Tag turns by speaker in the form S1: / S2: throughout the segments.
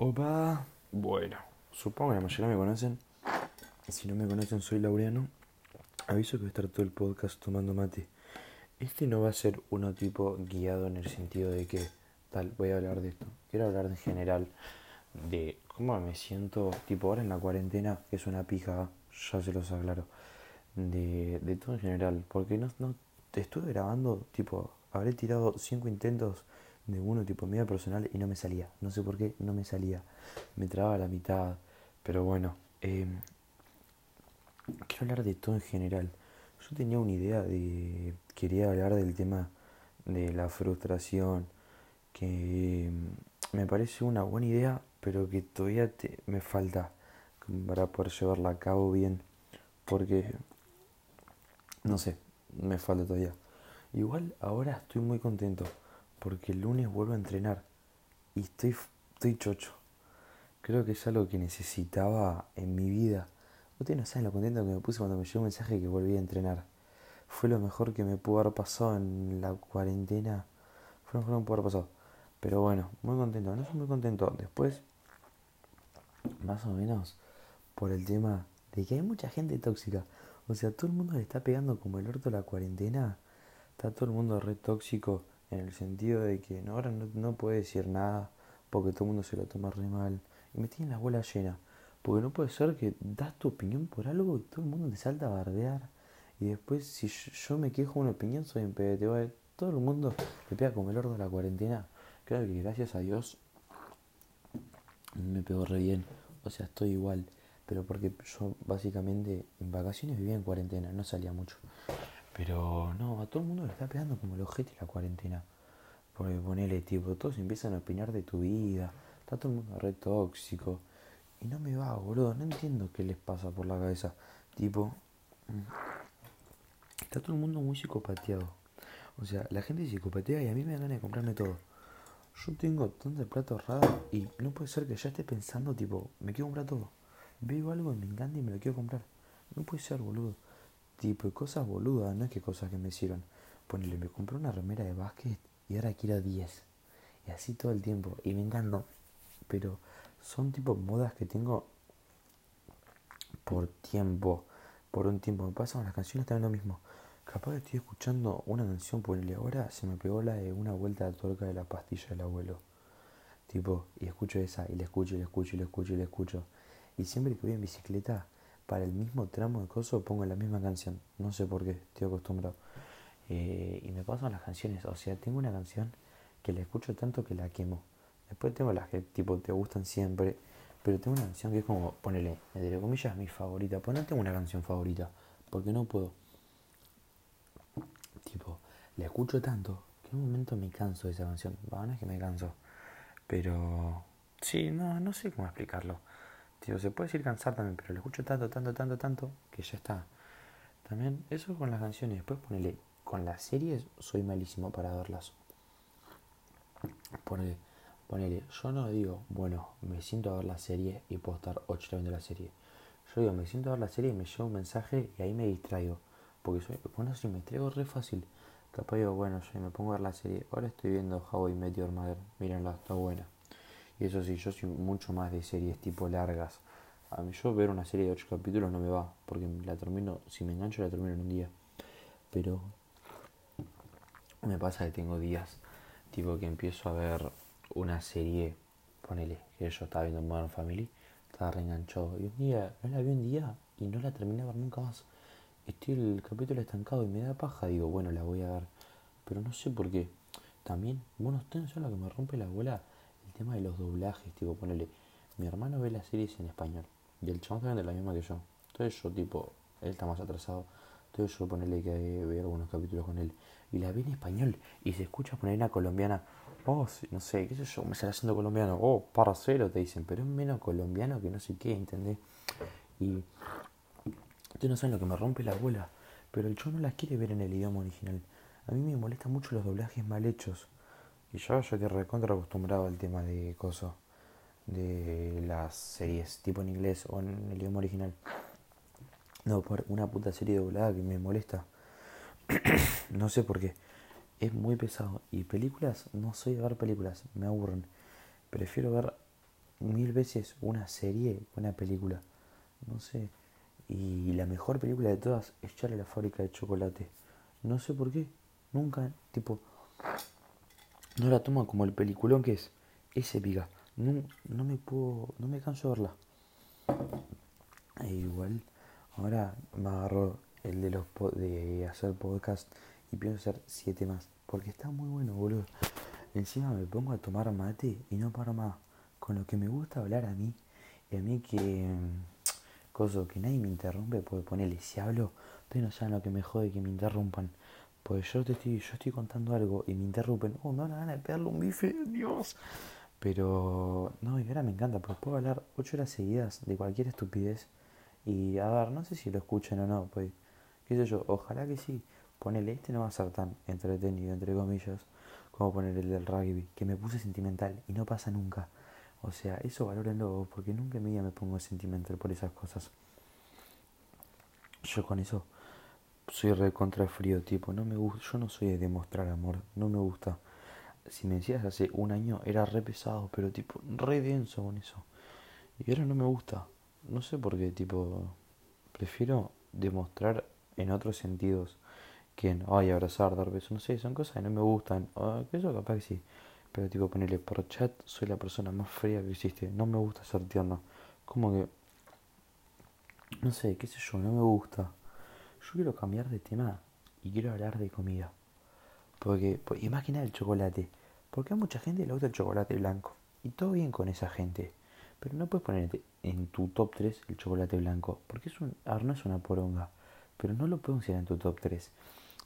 S1: Opa, bueno, supongo que la mayoría me conocen. Si no me conocen, soy Laureano. Aviso que voy a estar todo el podcast tomando mate. Este no va a ser uno tipo guiado en el sentido de que, tal, voy a hablar de esto. Quiero hablar en general de cómo me siento, tipo ahora en la cuarentena, que es una pija, ya se los aclaro. De, de todo en general, porque no, no estuve grabando, tipo, habré tirado cinco intentos de uno tipo medio personal y no me salía. No sé por qué, no me salía. Me trababa la mitad. Pero bueno, em, quiero hablar de todo en general. Yo tenía una idea de... Quería hablar del tema de la frustración, que em, me parece una buena idea, pero que todavía me falta para poder llevarla a cabo bien. Porque, no sé, me falta todavía. Igual ahora estoy muy contento porque el lunes vuelvo a entrenar y estoy, estoy chocho. Creo que es algo que necesitaba en mi vida. Ustedes no saben lo contento que me puse cuando me llegó un mensaje que volví a entrenar. Fue lo mejor que me pudo haber pasado en la cuarentena. Fue lo mejor que me pudo haber pasado. Pero bueno, muy contento. No estoy muy contento. Después, más o menos, por el tema de que hay mucha gente tóxica. O sea, todo el mundo le está pegando como el orto la cuarentena. Está todo el mundo re tóxico en el sentido de que no, ahora no, puede decir nada porque todo el mundo se lo toma re mal. Y me tiene la bola llena. Porque no puede ser que das tu opinión por algo y todo el mundo te salta a bardear. Y después, si yo, me quejo una opinión, soy PDT. Todo el mundo me pega como el ordo de la cuarentena. Creo que gracias a Dios me pegó re bien. O sea, estoy igual. Pero porque yo básicamente en vacaciones vivía en cuarentena, no salía mucho. Pero no, a todo el mundo le está pegando como el ojete la cuarentena. Porque ponele, tipo, todos empiezan a opinar de tu vida. Está todo el mundo re tóxico. Y no me va, boludo. No entiendo qué les pasa por la cabeza. Tipo, mm, está todo el mundo muy psicopateado. O sea, la gente psicopatea y a mí me dan ganas de comprarme todo. Yo tengo tanto plata ahorrado y no puede ser que ya esté pensando, tipo, me quiero comprar todo. Veo algo y me encanta y me lo quiero comprar. No puede ser, boludo tipo de cosas boludas, no es que cosas que me hicieron. Ponele, me compré una remera de básquet y ahora quiero 10. Y así todo el tiempo. Y me encantó. Pero son tipo modas que tengo por tiempo. Por un tiempo. Me pasa con las canciones también lo mismo. Capaz estoy escuchando una canción, ponele ahora, se me pegó la de una vuelta de tuerca de la pastilla del abuelo. Tipo, y escucho esa, y la escucho, y la escucho, y la escucho, y la escucho. Y siempre que voy en bicicleta, para el mismo tramo de coso pongo la misma canción. No sé por qué, estoy acostumbrado. Eh, y me pasan las canciones. O sea, tengo una canción que la escucho tanto que la quemo. Después tengo las que tipo te gustan siempre. Pero tengo una canción que es como, ponele, entre comillas, mi favorita. Pues no tengo una canción favorita. Porque no puedo. Tipo, la escucho tanto que en un momento me canso de esa canción. Va, no es que me canso. Pero... Sí, no, no sé cómo explicarlo. Tío, se puede decir cansar también, pero lo escucho tanto, tanto, tanto, tanto, que ya está. También, eso con las canciones. Después ponele, con las series soy malísimo para verlas. Ponele, ponele, yo no digo, bueno, me siento a ver la serie y puedo estar 8 viendo la serie. Yo digo, me siento a ver la serie y me lleva un mensaje y ahí me distraigo. Porque soy, bueno, si me distraigo re fácil. Capaz digo, bueno, yo me pongo a ver la serie. Ahora estoy viendo How I Met Your Mother. Mírenla, está buena. Y eso sí, yo soy mucho más de series tipo largas. A mí yo ver una serie de 8 capítulos no me va, porque la termino, si me engancho la termino en un día. Pero me pasa que tengo días, tipo que empiezo a ver una serie, ponele, que yo estaba viendo Modern Family, estaba reenganchado. Y un día, no la vi un día y no la terminé de ver nunca más. Estoy el capítulo estancado y me da paja, digo, bueno, la voy a ver. Pero no sé por qué. También, bueno, ustedes son lo que me rompe la abuela tema de los doblajes, tipo, ponele, mi hermano ve las series en español y el chabón también de la misma que yo. Entonces yo, tipo, él está más atrasado. Entonces yo ponele que veo algunos capítulos con él y la ve en español y se escucha poner una colombiana. Oh, no sé, qué sé yo, me sale haciendo colombiano. Oh, parcero, te dicen, pero es menos colombiano que no sé qué, ¿entendés? Y ustedes no saben lo que me rompe la abuela, pero el show no las quiere ver en el idioma original. A mí me molesta mucho los doblajes mal hechos. Y yo, yo que recontra acostumbrado al tema de coso, de las series, tipo en inglés o en el idioma original. No, por una puta serie doblada que me molesta. no sé por qué. Es muy pesado. Y películas, no soy de ver películas, me aburren. Prefiero ver mil veces una serie que una película. No sé. Y la mejor película de todas es Charlie la fábrica de chocolate. No sé por qué. Nunca, tipo, no la tomo como el peliculón que es. Es épica. No, no me puedo, no me canso de verla. E igual, ahora me agarro el de los de hacer podcast y pienso hacer siete más. Porque está muy bueno, boludo. Encima me pongo a tomar mate y no paro más. Con lo que me gusta hablar a mí. Y a mí que cosa que nadie me interrumpe, puede ponerle, si hablo, ustedes no saben lo que me jode que me interrumpan. Pues yo te estoy, yo estoy contando algo y me interrumpen, oh, no, van de pegarle un bife, Dios. Pero, no, y ahora me encanta, porque puedo hablar ocho horas seguidas de cualquier estupidez. Y a ver, no sé si lo escuchan o no, pues, qué sé yo, ojalá que sí. Ponele, este no va a ser tan entretenido, entre comillas, como poner el del rugby, que me puse sentimental y no pasa nunca. O sea, eso valórenlo porque nunca en mi vida me pongo sentimental por esas cosas. Yo con eso soy re contra frío, tipo, no me gusta, yo no soy de demostrar amor, no me gusta. Si me decías hace un año era re pesado, pero tipo, re denso con eso. Y ahora no me gusta. No sé por qué, tipo, prefiero demostrar en otros sentidos que en, ay, abrazar, dar besos, no sé, son cosas que no me gustan. O, que eso capaz que sí. Pero tipo, ponerle por chat, soy la persona más fría que existe. No me gusta ser tierno. Como que... No sé, qué sé yo, no me gusta. Yo quiero cambiar de tema y quiero hablar de comida. Porque, que nada el chocolate. Porque a mucha gente le gusta el chocolate blanco. Y todo bien con esa gente. Pero no puedes ponerte en tu top 3 el chocolate blanco. Porque es un, no es una poronga. Pero no lo puedo decir en tu top 3.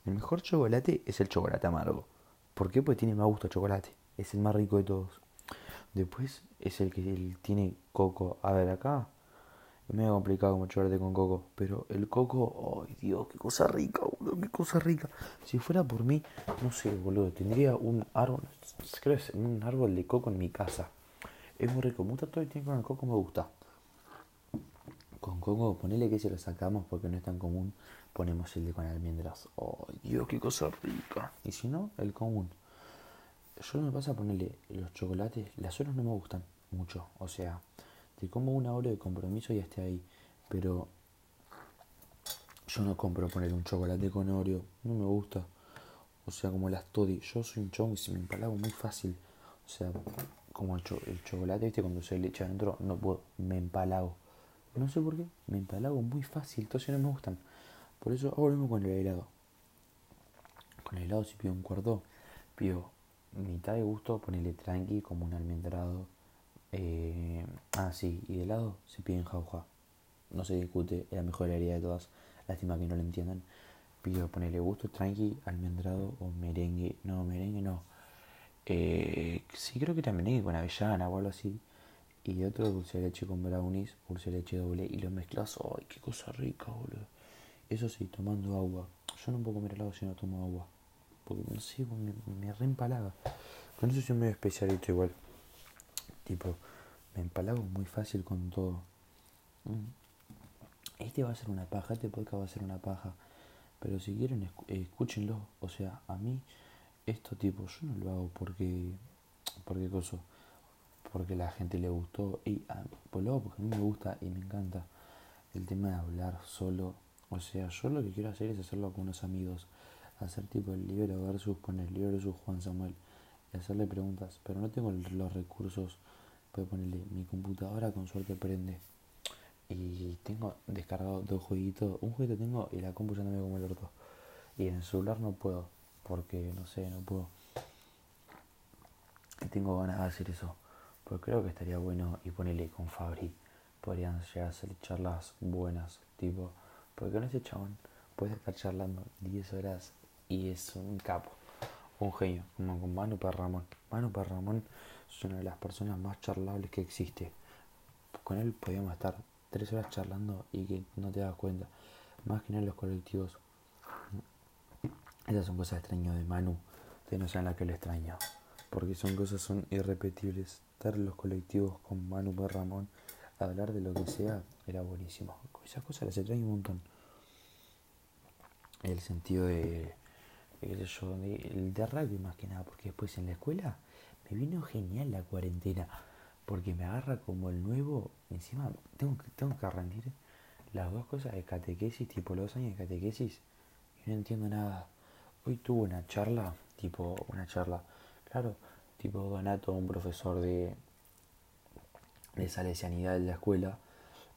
S1: El mejor chocolate es el chocolate amargo. ¿Por qué? Porque tiene más gusto chocolate es el más rico de todos. Después es el que tiene coco. A ver, acá es medio complicado chocolate con coco. Pero el coco, ay Dios, qué cosa rica, boludo, qué cosa rica. Si fuera por mí, no sé, boludo, tendría un árbol, creo que es un árbol de coco en mi casa. Es muy rico, me gusta todo el tiempo con el coco, me gusta. Con coco, ponele que se lo sacamos porque no es tan común. Ponemos el de con almendras. Ay Dios, qué cosa rica. Y si no, el común yo no me pasa a ponerle los chocolates, las horas no me gustan mucho, o sea, te como una hora de compromiso y esté ahí, pero yo no compro poner un chocolate con Oreo, no me gusta, o sea, como las Toddy, yo soy un chongo y se me empalago muy fácil, o sea, como el, chocolate, viste, cuando se le echa adentro, no puedo, me empalago, no sé por qué, me empalago muy fácil, entonces no me gustan, por eso lo mismo con el helado, con el helado si pido un cuarto, pido mitad de gusto, ponerle tranqui como un almendrado. Eh, ah, sí, y de lado se pide en jauja. No se discute, es la mejor heladería de todas. Lástima que no lo entiendan. Pido ponerle gusto tranqui, almendrado o merengue. No, merengue no. Eh, sí, creo que era merengue con avellana o algo así. Y otro dulce de leche con brownies, dulce de leche doble. Y lo mezclas. ¡Ay, qué cosa rica, boludo! Eso sí, tomando agua. Yo no puedo comer helado si no tomo agua porque no sé, me, me. Con eso soy medio especialito igual. Tipo, me empalago muy fácil con todo. Mm. Este va a ser una paja, este podcast va a ser una paja. Pero si quieren, escúchenlo. O sea, a mí, esto tipo, yo no lo hago porque. Porque cosa. Porque la gente le gustó. Y a, pues lo porque a mí me gusta y me encanta el tema de hablar solo. O sea, yo lo que quiero hacer es hacerlo con unos amigos hacer tipo el libro versus poner el libro versus Juan Samuel y hacerle preguntas, pero no tengo los recursos para ponerle mi computadora con suerte prende. Y tengo descargado dos jueguitos, un jueguito tengo y la compu ya no me como el orto. Y en el celular no puedo porque no sé, no puedo. Y tengo ganas de hacer eso pero creo que estaría bueno y ponerle con Fabri. Podrían llegar a hacer charlas buenas tipo porque con ese chabón puedes estar charlando 10 horas y es un capo, un genio, como con Manu Perramón. Manu Perramón es una de las personas más charlables que existe. Con él podíamos estar tres horas charlando y que no te das cuenta. Más que nada los colectivos. Esas son cosas extrañas de Manu. Ustedes no saben la que le extraño. Porque son cosas son irrepetibles. Estar los colectivos con Manu Perramón, hablar de lo que sea, era buenísimo. Esas cosas las extraño un montón. El sentido de yo, el de rugby más que nada, porque después en la escuela me vino genial la cuarentena, Porque me agarra como el nuevo. Encima, tengo que, tengo que rendir las dos cosas de catequesis, tipo los años de catequesis. Y no entiendo nada. Hoy tuve una charla, tipo, una charla. Claro, tipo Donato, un profesor de, de salesianidad de la escuela,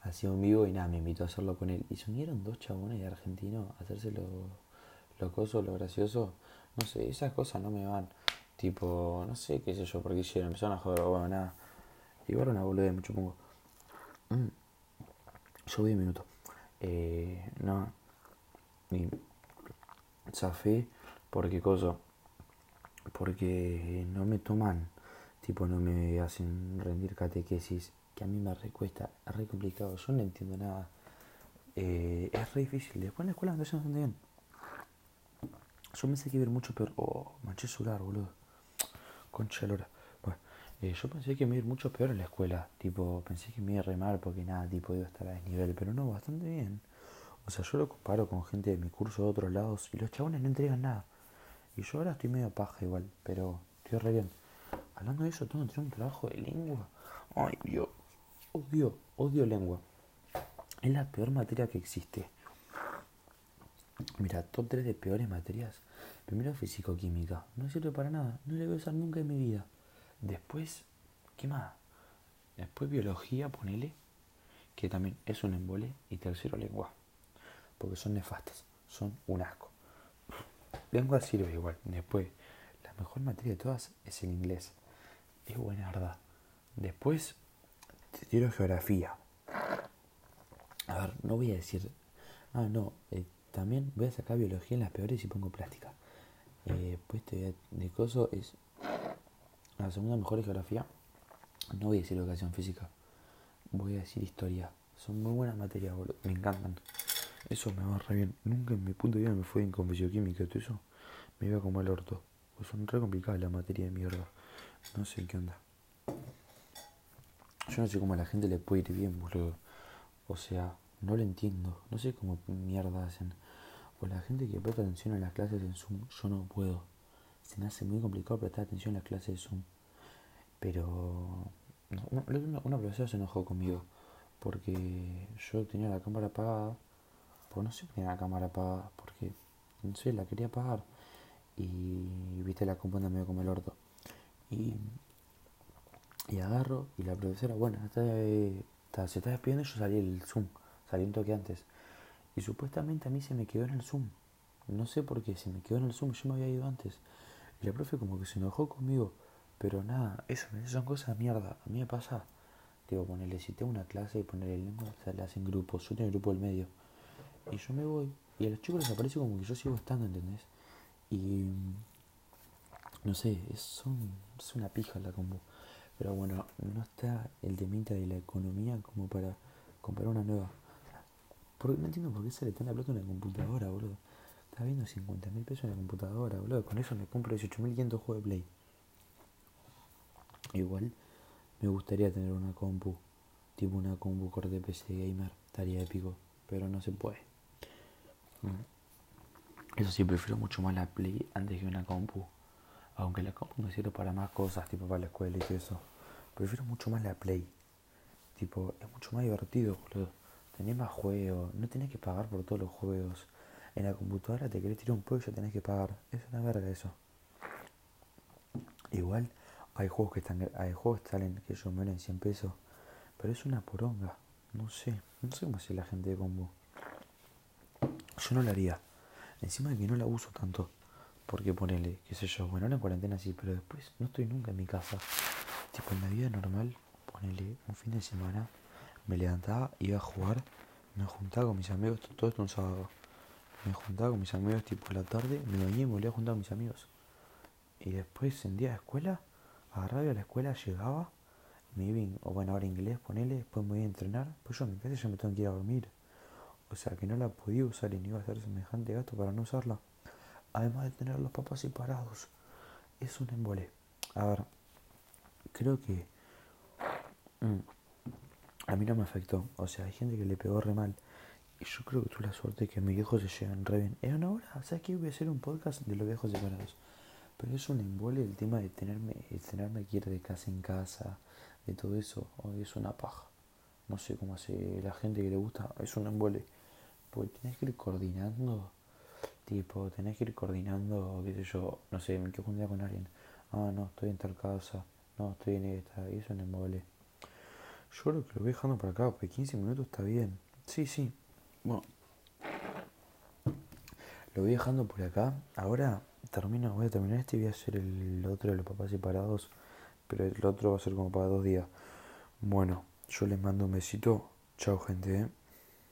S1: hacía un vivo y nada, me invitó a hacerlo con él. Y se unieron dos chabones de argentino a hacerse lo, lo coso, lo gracioso. No sé, esas cosas no me van. Tipo, no sé qué sé yo, porque hicieron, empezaron a joder, bueno, nada. Igual una boludez, mucho pongo. Mm. Yo voy un minuto. Eh, no. Y zafé porque cosa. Porque no me toman. Tipo, no me hacen rendir catequesis. Que a mí me recuesta. Es re complicado. Yo no entiendo nada. Eh, es re difícil. Después en la escuela me bastante bien. Yo pensé que iba a ir mucho peor. Oh, manché celular, boludo. Concha lora. Bueno, eh, yo pensé que me iba a ir mucho peor en la escuela. Tipo, pensé que me iba a re mal porque nada, tipo, iba a estar a desnivel. Pero no, bastante bien. O sea, yo lo comparo con gente de mi curso de otros lados y los chabones no entregan nada. Y yo ahora estoy medio paja igual, pero estoy re bien. Hablando de eso, tengo que tener un trabajo de lengua. Ay, Dios. Odio, odio lengua. Es la peor materia que existe. Mira, top 3 de peores materias. Primero físico-química. No sirve para nada. No le voy a usar nunca en mi vida. Después, ¿qué más? Después biología, ponele. Que también es un embole. Y tercero, lengua. Porque son nefastas. Son un asco. Lengua sirve igual. Después, la mejor materia de todas es el inglés. Es buena verdad. Después, te tiro geografía. A ver, no voy a decir... Ah, no. Eh, también voy a sacar biología en las peores y pongo plástica. Eh, pues este de coso es la segunda mejor geografía. No voy a decir educación física. Voy a decir historia. Son muy buenas materias, boludo. Me encantan. Eso me va re bien. Nunca en mi punto de vida me fue en con química todo eso. Me iba como el orto. Pues son re complicadas las materias de mierda. No sé qué onda. Yo no sé cómo a la gente le puede ir bien, boludo. O sea, no lo entiendo. No sé cómo mierda hacen. O la gente que presta atención a las clases en Zoom, yo no puedo. Se me hace muy complicado prestar atención a las clases de Zoom. Pero una, una profesora se enojó conmigo porque yo tenía la cámara apagada. Pues no sé tenía la cámara apagada porque no sé, la quería apagar. Y viste la companda medio como el orto. Y, y agarro y la profesora, bueno, está, se está despidiendo y yo salí el Zoom. Salí un toque antes. Y supuestamente a mí se me quedó en el Zoom. No sé por qué, se me quedó en el Zoom, yo me había ido antes. Y la profe como que se enojó conmigo. Pero nada, eso, son cosas de mierda. A mí me pasa, digo, ponerle, si tengo una clase y ponerle lengua, la hacen grupos. Yo tengo el grupo del medio. Y yo me voy. Y a los chicos les aparece como que yo sigo estando, ¿entendés? Y no sé, es, es una pija la combo. Pero bueno, no está el temita de la economía como para comprar una nueva. Porque no entiendo por qué se le está la plata en la computadora, boludo. Está viendo 50 mil pesos en la computadora, boludo. Con eso me compro 18.500 juegos de Play. Igual me gustaría tener una compu. Tipo una compu corte PC gamer. Estaría épico. Pero no se puede. Mm. Eso sí, prefiero mucho más la Play antes que una compu. Aunque la compu me sirve para más cosas, tipo para la escuela y eso. Prefiero mucho más la Play. Tipo, es mucho más divertido, boludo. Tenés más juegos, no tenés que pagar por todos los juegos. En la computadora te querés tirar un juego y ya tenés que pagar. Es una verga eso. Igual hay juegos que están hay juegos que salen que ellos mueren 100 pesos. Pero es una poronga. No sé. No sé cómo hace la gente de combo. Yo no la haría. Encima de que no la uso tanto. Porque ponele, qué sé yo, bueno, ahora en cuarentena sí, pero después no estoy nunca en mi casa. Tipo en la vida normal, ponele un fin de semana, me levantaba, iba a jugar, me juntaba con mis amigos, todo esto un sábado. Me juntaba con mis amigos tipo a la tarde, me bañé y me volvía a juntar con mis amigos. Y después en día de escuela, agarraba a la escuela, llegaba, me iba, o bueno, ahora inglés, ponele, después me voy a entrenar, pues yo en mi casa ya me tengo que ir a dormir. O sea que no la podía usar y no iba a hacer semejante gasto para no usarla. Además de tener los papás separados. Es un embole. A ver, creo que... Mm, a mí no me afectó. O sea, hay gente que le pegó re mal. Y yo creo que tuve la suerte que mis viejos se llegan re bien. Era una hora, ¿sabes qué? Voy a hacer un podcast de los viejos separados. Pero es un embole el tema de tenerme, de tenerme que ir de casa en casa, de todo eso, hoy es una paja. No sé cómo hace la gente que le gusta, es un embole. Porque tenés que ir coordinando, tipo, tenés que ir coordinando, qué sé yo, no sé, me quiero juntar con alguien. Ah, no, estoy en tal casa, no, estoy en esta, y es un embole. Yo creo que lo voy dejando por acá, porque 15 minutos está bien. Sí, sí. Bueno. Lo voy dejando por acá. Ahora termino, voy a terminar este y voy a hacer el otro de los papás separados. Pero el otro va a ser como para dos días. Bueno, yo les mando un besito. Chao gente. ¿eh?